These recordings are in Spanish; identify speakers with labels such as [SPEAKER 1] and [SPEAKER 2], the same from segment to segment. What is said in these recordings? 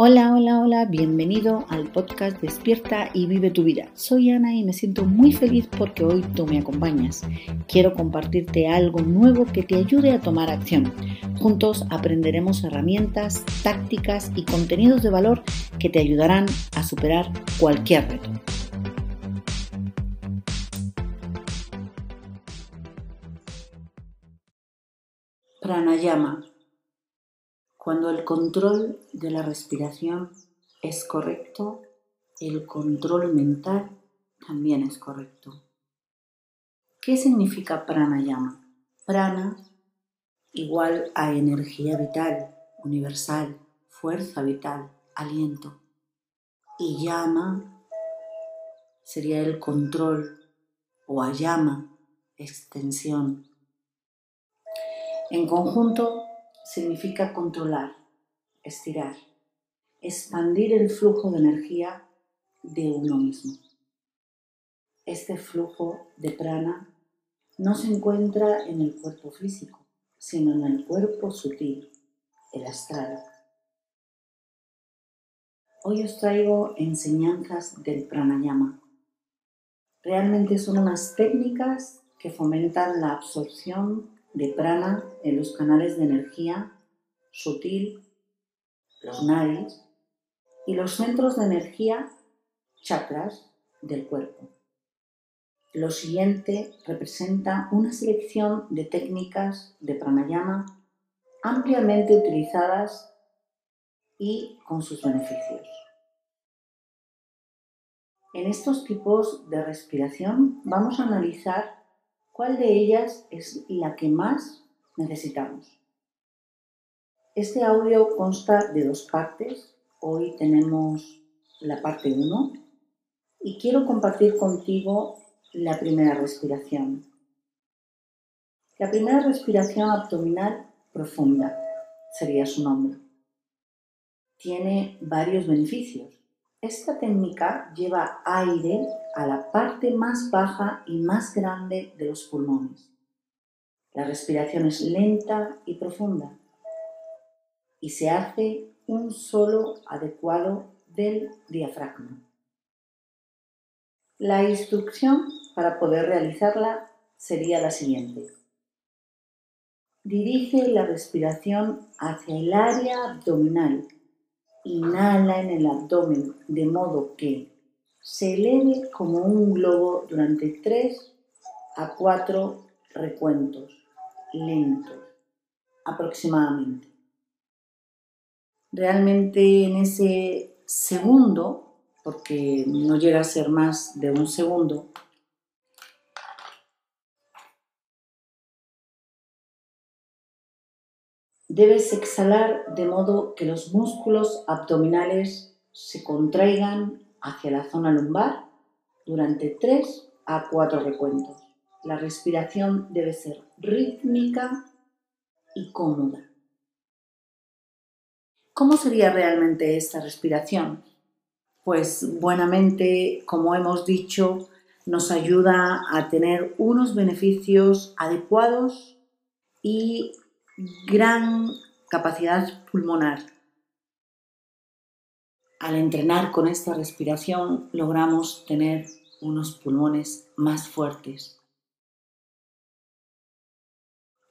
[SPEAKER 1] Hola, hola, hola, bienvenido al podcast Despierta y vive tu vida. Soy Ana y me siento muy feliz porque hoy tú me acompañas. Quiero compartirte algo nuevo que te ayude a tomar acción. Juntos aprenderemos herramientas, tácticas y contenidos de valor que te ayudarán a superar cualquier reto. Pranayama cuando el control de la respiración es correcto, el control mental también es correcto. ¿Qué significa pranayama? Prana igual a energía vital, universal, fuerza vital, aliento. Y llama sería el control o ayama, extensión. En conjunto significa controlar, estirar, expandir el flujo de energía de uno mismo. Este flujo de prana no se encuentra en el cuerpo físico, sino en el cuerpo sutil, el astral. Hoy os traigo enseñanzas del pranayama. Realmente son unas técnicas que fomentan la absorción de prana en los canales de energía sutil, los nadis, y los centros de energía chakras del cuerpo. Lo siguiente representa una selección de técnicas de pranayama ampliamente utilizadas y con sus beneficios. En estos tipos de respiración vamos a analizar ¿Cuál de ellas es la que más necesitamos? Este audio consta de dos partes. Hoy tenemos la parte 1 y quiero compartir contigo la primera respiración. La primera respiración abdominal profunda sería su nombre. Tiene varios beneficios. Esta técnica lleva aire a la parte más baja y más grande de los pulmones. La respiración es lenta y profunda y se hace un solo adecuado del diafragma. La instrucción para poder realizarla sería la siguiente. Dirige la respiración hacia el área abdominal Inhala en el abdomen de modo que se eleve como un globo durante 3 a 4 recuentos lentos aproximadamente. Realmente en ese segundo, porque no llega a ser más de un segundo, Debes exhalar de modo que los músculos abdominales se contraigan hacia la zona lumbar durante 3 a 4 recuentos. La respiración debe ser rítmica y cómoda. ¿Cómo sería realmente esta respiración? Pues buenamente, como hemos dicho, nos ayuda a tener unos beneficios adecuados y gran capacidad pulmonar. Al entrenar con esta respiración logramos tener unos pulmones más fuertes.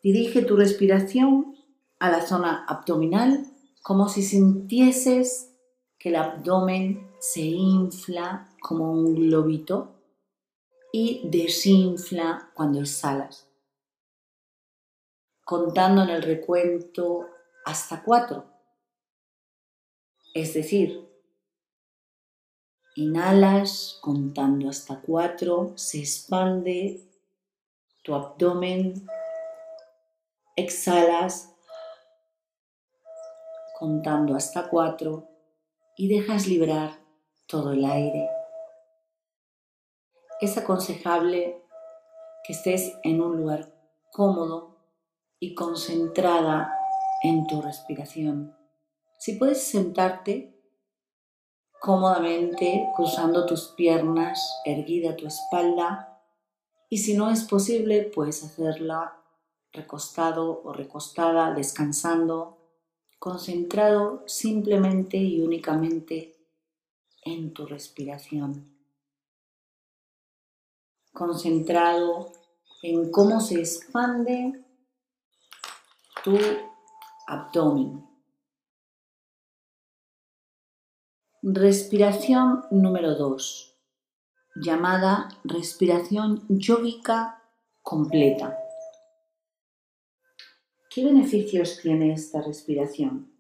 [SPEAKER 1] Dirige tu respiración a la zona abdominal como si sintieses que el abdomen se infla como un globito y desinfla cuando exhalas contando en el recuento hasta cuatro. Es decir, inhalas contando hasta cuatro, se expande tu abdomen, exhalas contando hasta cuatro y dejas librar todo el aire. Es aconsejable que estés en un lugar cómodo y concentrada en tu respiración. Si puedes sentarte cómodamente cruzando tus piernas, erguida tu espalda y si no es posible puedes hacerla recostado o recostada, descansando concentrado simplemente y únicamente en tu respiración, concentrado en cómo se expande tu abdomen. Respiración número 2, llamada respiración yógica completa. ¿Qué beneficios tiene esta respiración?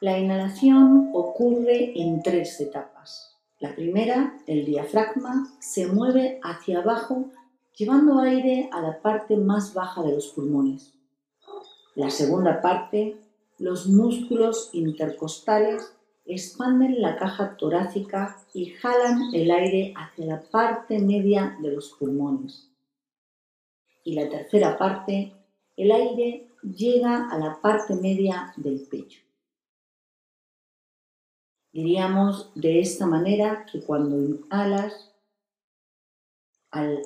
[SPEAKER 1] La inhalación ocurre en tres etapas. La primera, el diafragma, se mueve hacia abajo llevando aire a la parte más baja de los pulmones. La segunda parte, los músculos intercostales expanden la caja torácica y jalan el aire hacia la parte media de los pulmones. Y la tercera parte, el aire llega a la parte media del pecho. Diríamos de esta manera que cuando inhalas, al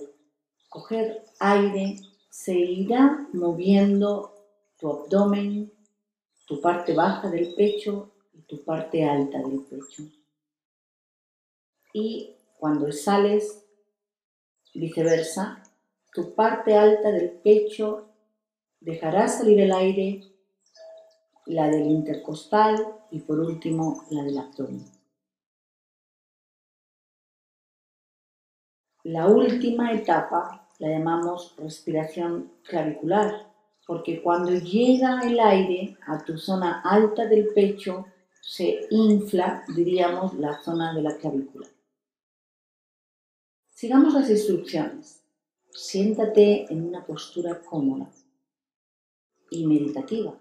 [SPEAKER 1] coger aire, se irá moviendo tu abdomen, tu parte baja del pecho y tu parte alta del pecho. Y cuando sales, viceversa, tu parte alta del pecho dejará salir el aire, la del intercostal y por último la del abdomen. La última etapa la llamamos respiración clavicular, porque cuando llega el aire a tu zona alta del pecho, se infla, diríamos, la zona de la clavícula. Sigamos las instrucciones. Siéntate en una postura cómoda y meditativa,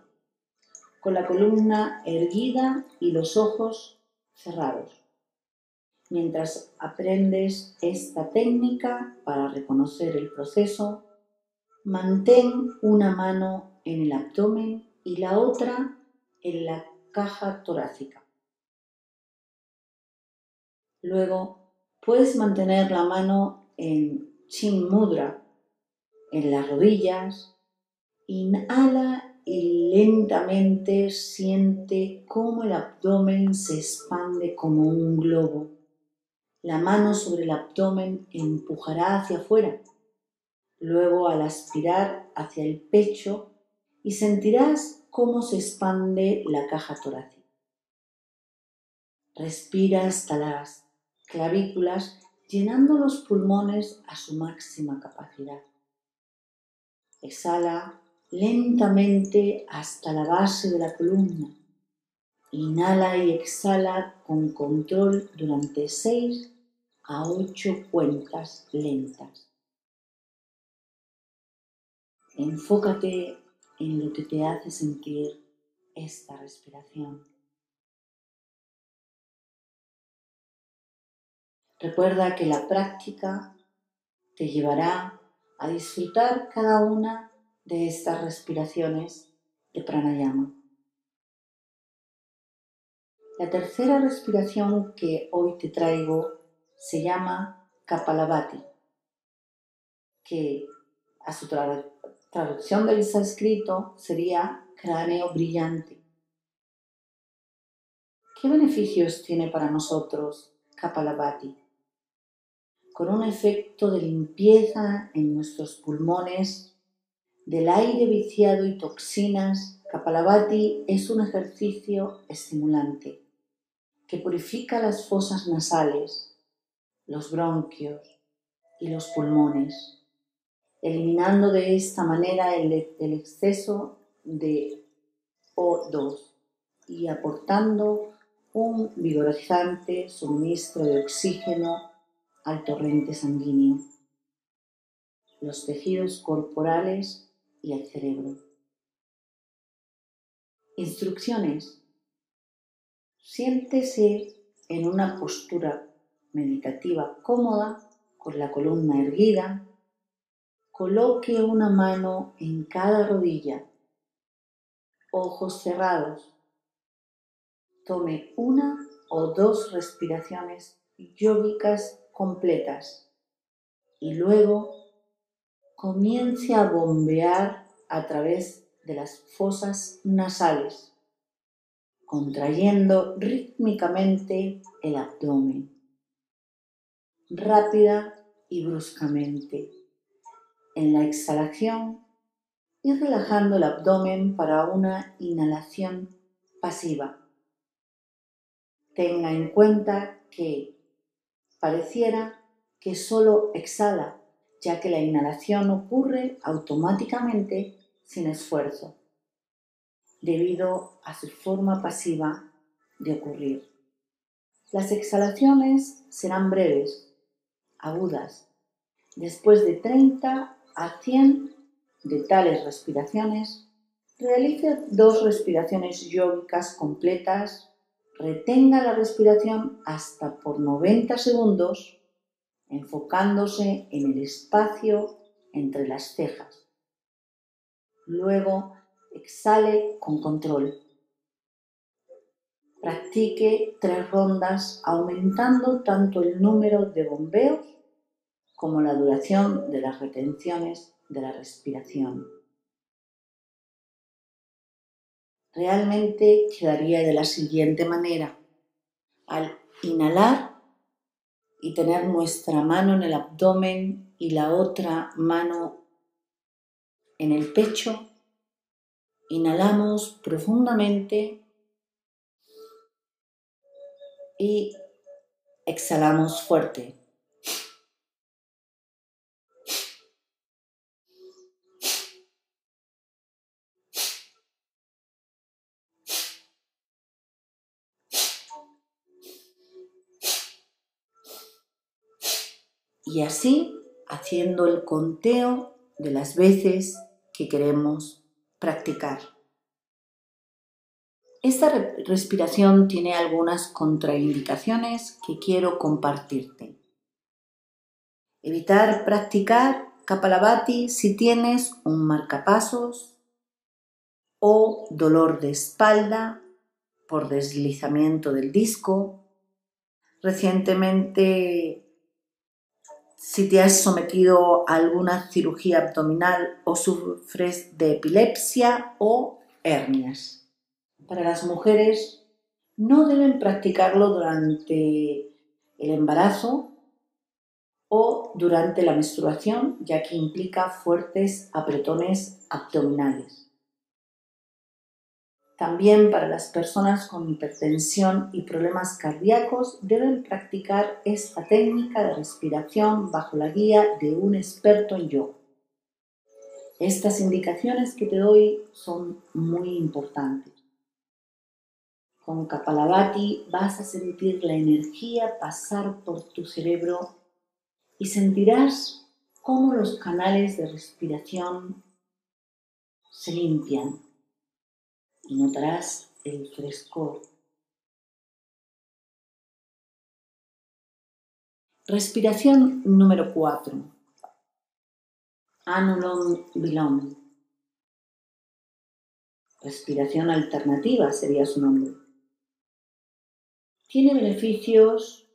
[SPEAKER 1] con la columna erguida y los ojos cerrados. Mientras aprendes esta técnica para reconocer el proceso, mantén una mano en el abdomen y la otra en la caja torácica. Luego puedes mantener la mano en Chin Mudra, en las rodillas, Inhala y lentamente siente cómo el abdomen se expande como un globo. La mano sobre el abdomen empujará hacia afuera. Luego al aspirar hacia el pecho y sentirás cómo se expande la caja torácica. Respira hasta las clavículas llenando los pulmones a su máxima capacidad. Exhala lentamente hasta la base de la columna. Inhala y exhala con control durante 6 a 8 cuentas lentas. Enfócate en lo que te hace sentir esta respiración. Recuerda que la práctica te llevará a disfrutar cada una de estas respiraciones de pranayama. La tercera respiración que hoy te traigo se llama Kapalabhati, que a su traducción del sánscrito sería cráneo brillante. ¿Qué beneficios tiene para nosotros Kapalabhati? Con un efecto de limpieza en nuestros pulmones del aire viciado y toxinas, Kapalabhati es un ejercicio estimulante que purifica las fosas nasales, los bronquios y los pulmones, eliminando de esta manera el, exceso de O2 y aportando un vigorizante suministro de oxígeno al torrente sanguíneo. Los tejidos corporales y el cerebro. Instrucciones. Siéntese en una postura meditativa cómoda con la columna erguida. Coloque una mano en cada rodilla. Ojos cerrados. Tome una o dos respiraciones yógicas completas y luego comience a bombear a través de las fosas nasales, contrayendo rítmicamente el abdomen, rápida y bruscamente. En la exhalación, y relajando el abdomen para una inhalación pasiva. Tenga en cuenta que pareciera que solo exhala, ya que la inhalación ocurre automáticamente sin esfuerzo, debido a su forma pasiva de ocurrir. Las exhalaciones serán breves, agudas, después de 30 a 100 de tales respiraciones, realice dos respiraciones yógicas completas, retenga la respiración hasta por 90 segundos, enfocándose en el espacio entre las cejas. Luego, exhale con control. Practique tres rondas aumentando tanto el número de bombeos como la duración de las retenciones de la respiración. Realmente quedaría de la siguiente manera. Al inhalar y tener nuestra mano en el abdomen y la otra mano en el pecho, inhalamos profundamente y exhalamos fuerte. Y así haciendo el conteo de las veces que queremos practicar. Esta respiración tiene algunas contraindicaciones que quiero compartirte. Evitar practicar Kapalabhati si tienes un marcapasos o dolor de espalda por deslizamiento del disco. Recientemente si te has sometido a alguna cirugía abdominal o sufres de epilepsia o hernias. Para las mujeres no deben practicarlo durante el embarazo o durante la menstruación, ya que implica fuertes apretones abdominales. También para las personas con hipertensión y problemas cardíacos deben practicar esta técnica de respiración bajo la guía de un experto en yoga. Estas indicaciones que te doy son muy importantes. Con Kapalabhati vas a sentir la energía pasar por tu cerebro y sentirás cómo los canales de respiración se limpian y notarás el frescor. Respiración número 4. Anulom Vilom. Respiración alternativa sería su nombre. Tiene beneficios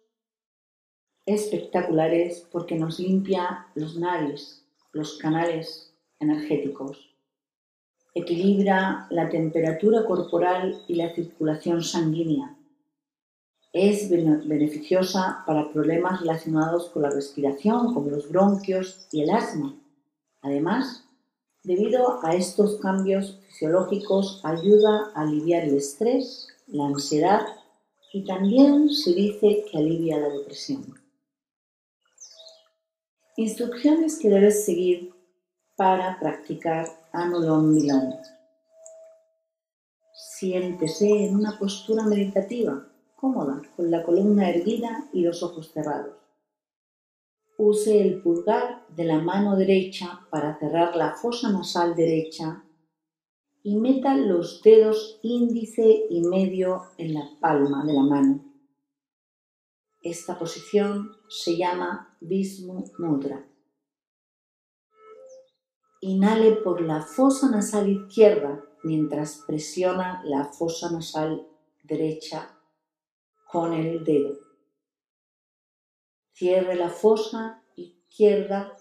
[SPEAKER 1] espectaculares porque nos limpia los nares, los canales energéticos equilibra la temperatura corporal y la circulación sanguínea. Es beneficiosa para problemas relacionados con la respiración, como los bronquios y el asma. Además, debido a estos cambios fisiológicos, ayuda a aliviar el estrés, la ansiedad y también se dice que alivia la depresión. Instrucciones que debes seguir para practicar Anulom Milom. Siéntese en una postura meditativa, cómoda, con la columna erguida y los ojos cerrados. Use el pulgar de la mano derecha para cerrar la fosa nasal derecha y meta los dedos índice y medio en la palma de la mano. Esta posición se llama Vismu Mudra. Inhale por la fosa nasal izquierda mientras presiona la fosa nasal derecha con el dedo. Cierre la fosa izquierda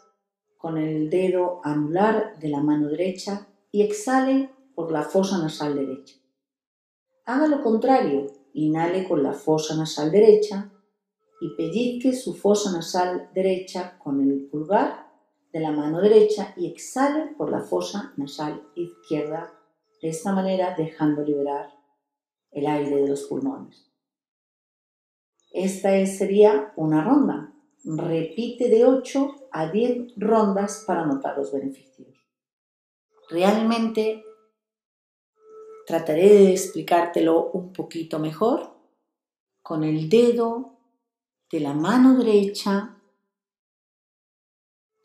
[SPEAKER 1] con el dedo anular de la mano derecha y exhale por la fosa nasal derecha. Haga lo contrario, inhale con la fosa nasal derecha y pellizque su fosa nasal derecha con el pulgar de la mano derecha y exhale por la fosa nasal izquierda, de esta manera dejando liberar el aire de los pulmones. Esta sería una ronda. Repite de 8 a 10 rondas para notar los beneficios. Realmente trataré de explicártelo un poquito mejor con el dedo de la mano derecha,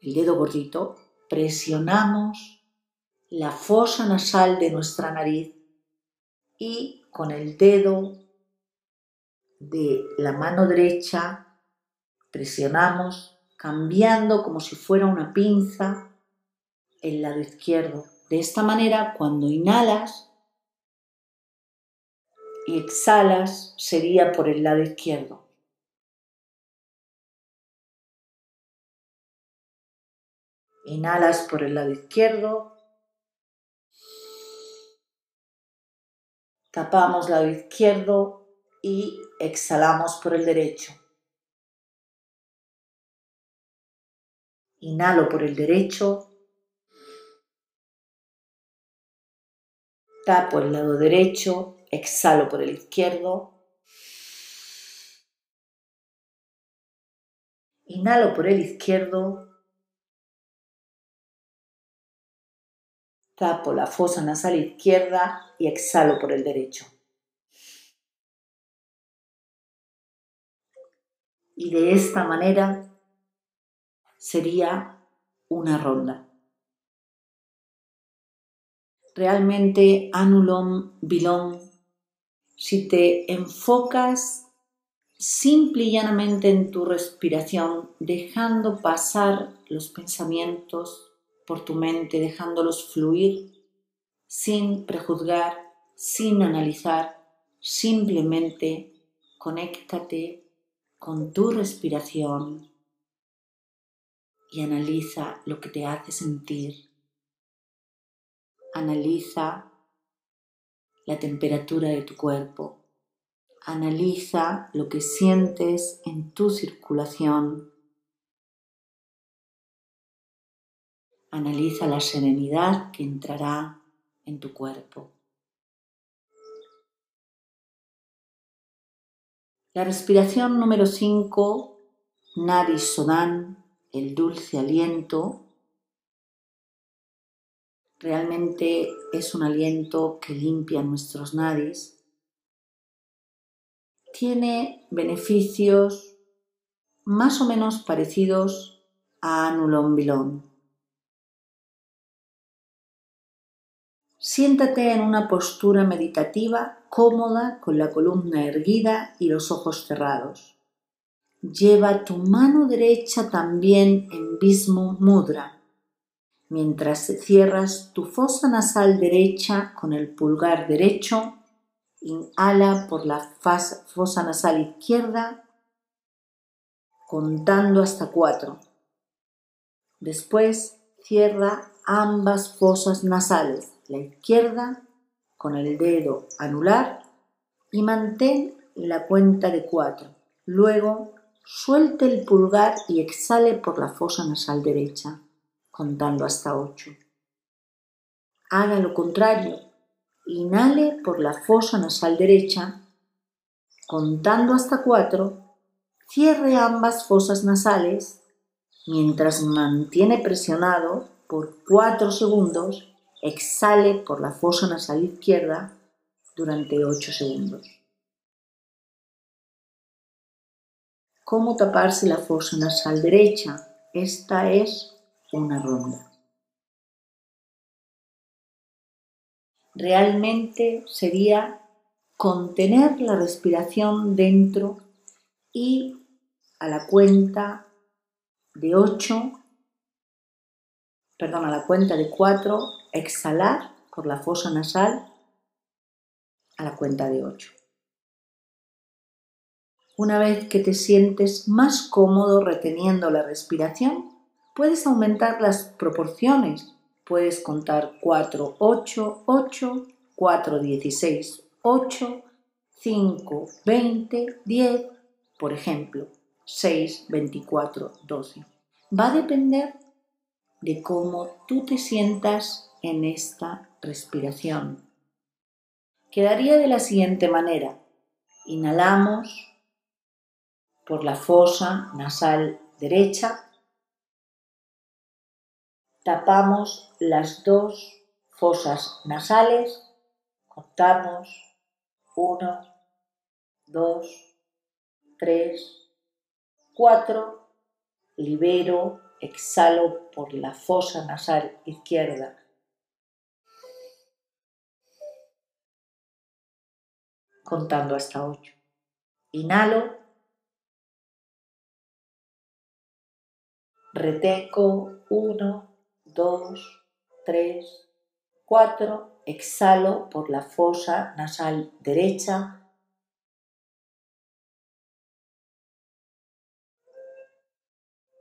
[SPEAKER 1] el dedo gordito, presionamos la fosa nasal de nuestra nariz y con el dedo de la mano derecha presionamos cambiando como si fuera una pinza el lado izquierdo. De esta manera, cuando inhalas y exhalas, sería por el lado izquierdo. Inhalas por el lado izquierdo. Tapamos lado izquierdo y exhalamos por el derecho. Inhalo por el derecho. Tapo el lado derecho, exhalo por el izquierdo. Inhalo por el izquierdo. Tapo la fosa nasal izquierda y exhalo por el derecho. Y de esta manera sería una ronda. Realmente anulom bilom, si te enfocas simple y llanamente en tu respiración, dejando pasar los pensamientos por tu mente, dejándolos fluir sin prejuzgar, sin analizar, simplemente conéctate con tu respiración y analiza lo que te hace sentir. Analiza la temperatura de tu cuerpo. Analiza lo que sientes en tu circulación. Analiza la serenidad que entrará en tu cuerpo. La respiración número 5, Nadi Sodan, el dulce aliento, realmente es un aliento que limpia nuestros nadis, tiene beneficios más o menos parecidos a anulón bilón. Siéntate en una postura meditativa cómoda con la columna erguida y los ojos cerrados. Lleva tu mano derecha también en Bismu Mudra, mientras cierras tu fosa nasal derecha con el pulgar derecho. Inhala por la fosa nasal izquierda, contando hasta cuatro. Después cierra ambas fosas nasales, la izquierda con el dedo anular y mantén la cuenta de cuatro. Luego Suelte el pulgar y exhale por la fosa nasal derecha, contando hasta ocho. Haga lo contrario. Inhale por la fosa nasal derecha, contando hasta cuatro. Cierre ambas fosas nasales mientras mantiene presionado por cuatro segundos. Exhale por la fosa nasal izquierda durante ocho segundos. cómo taparse la fosa nasal derecha. Esta es una ronda. Realmente sería contener la respiración dentro y a la cuenta de 8, perdón, a la cuenta de 4, exhalar por la fosa nasal a la cuenta de 8. Una vez que te sientes más cómodo reteniendo la respiración, puedes aumentar las proporciones. Puedes contar 4, 8, 8, 4, 16 8, 5, 20, 10, por ejemplo, 6, 24, 12. Va a depender de cómo tú te sientas en esta respiración. Quedaría de la siguiente manera. Inhalamos por la fosa nasal derecha. Tapamos las dos fosas nasales. Contamos. 1, 2, 3, 4. Libero, exhalo por la fosa nasal izquierda contando hasta 8. Inhalo. Retengo 1, 2, 3, 4. Exhalo por la fosa nasal derecha.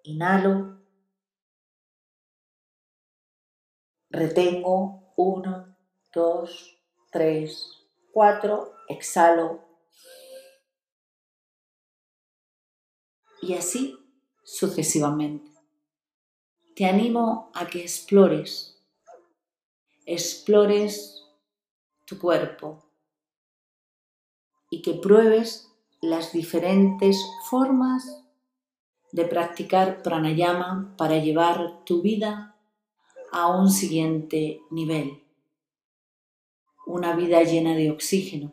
[SPEAKER 1] Inhalo. Retengo 1, 2, 3, 4 exhalo. Y así sucesivamente. Te animo a que explores, explores tu cuerpo y que pruebes las diferentes formas de practicar pranayama para llevar tu vida a un siguiente nivel. Una vida llena de oxígeno,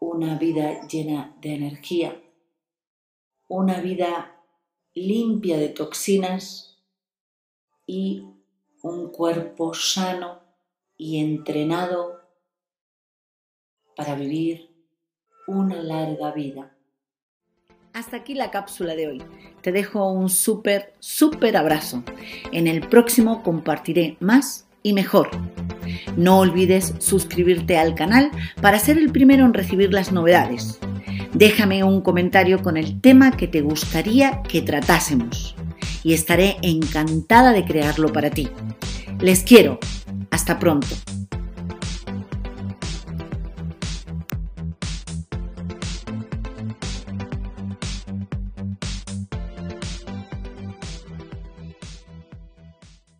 [SPEAKER 1] una vida llena de energía, una vida limpia de toxinas y un cuerpo sano y entrenado para vivir una larga vida. Hasta aquí la cápsula de hoy. Te dejo un súper, súper abrazo. En el próximo compartiré más y mejor. No olvides suscribirte al canal para ser el primero en recibir las novedades. Déjame un comentario con el tema que te gustaría que tratásemos y estaré encantada de crearlo para ti. Les quiero. Hasta pronto.